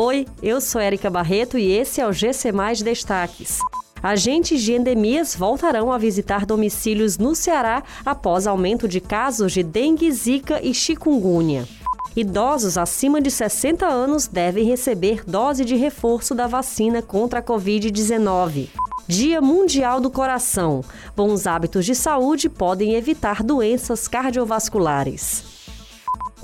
Oi, eu sou Érica Barreto e esse é o GC Mais Destaques. Agentes de endemias voltarão a visitar domicílios no Ceará após aumento de casos de dengue, zika e chikungunya. Idosos acima de 60 anos devem receber dose de reforço da vacina contra a Covid-19. Dia Mundial do Coração. Bons hábitos de saúde podem evitar doenças cardiovasculares.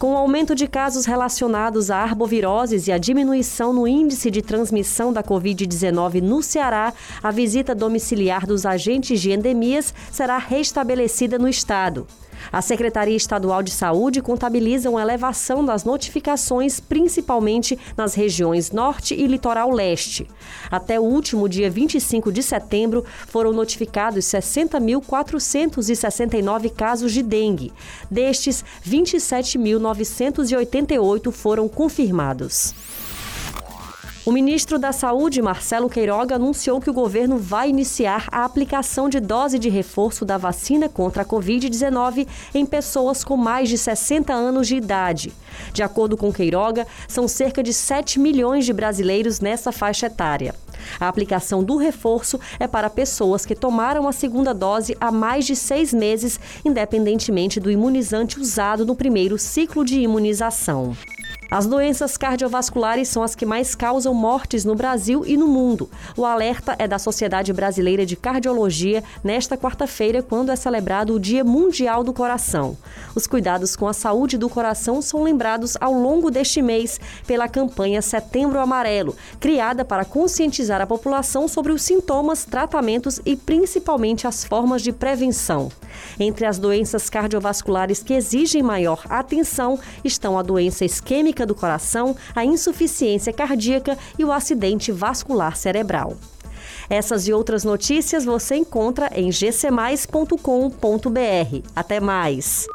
Com o aumento de casos relacionados a arboviroses e a diminuição no índice de transmissão da Covid-19 no Ceará, a visita domiciliar dos agentes de endemias será restabelecida no estado. A Secretaria Estadual de Saúde contabiliza uma elevação das notificações, principalmente nas regiões Norte e Litoral Leste. Até o último dia 25 de setembro, foram notificados 60.469 casos de dengue. Destes, 27.988 foram confirmados. O ministro da Saúde, Marcelo Queiroga, anunciou que o governo vai iniciar a aplicação de dose de reforço da vacina contra a Covid-19 em pessoas com mais de 60 anos de idade. De acordo com Queiroga, são cerca de 7 milhões de brasileiros nessa faixa etária. A aplicação do reforço é para pessoas que tomaram a segunda dose há mais de seis meses, independentemente do imunizante usado no primeiro ciclo de imunização. As doenças cardiovasculares são as que mais causam mortes no Brasil e no mundo. O alerta é da Sociedade Brasileira de Cardiologia nesta quarta-feira, quando é celebrado o Dia Mundial do Coração. Os cuidados com a saúde do coração são lembrados ao longo deste mês pela campanha Setembro Amarelo, criada para conscientizar a população sobre os sintomas, tratamentos e principalmente as formas de prevenção. Entre as doenças cardiovasculares que exigem maior atenção estão a doença isquêmica do coração, a insuficiência cardíaca e o acidente vascular cerebral. Essas e outras notícias você encontra em gcmais.com.br. Até mais!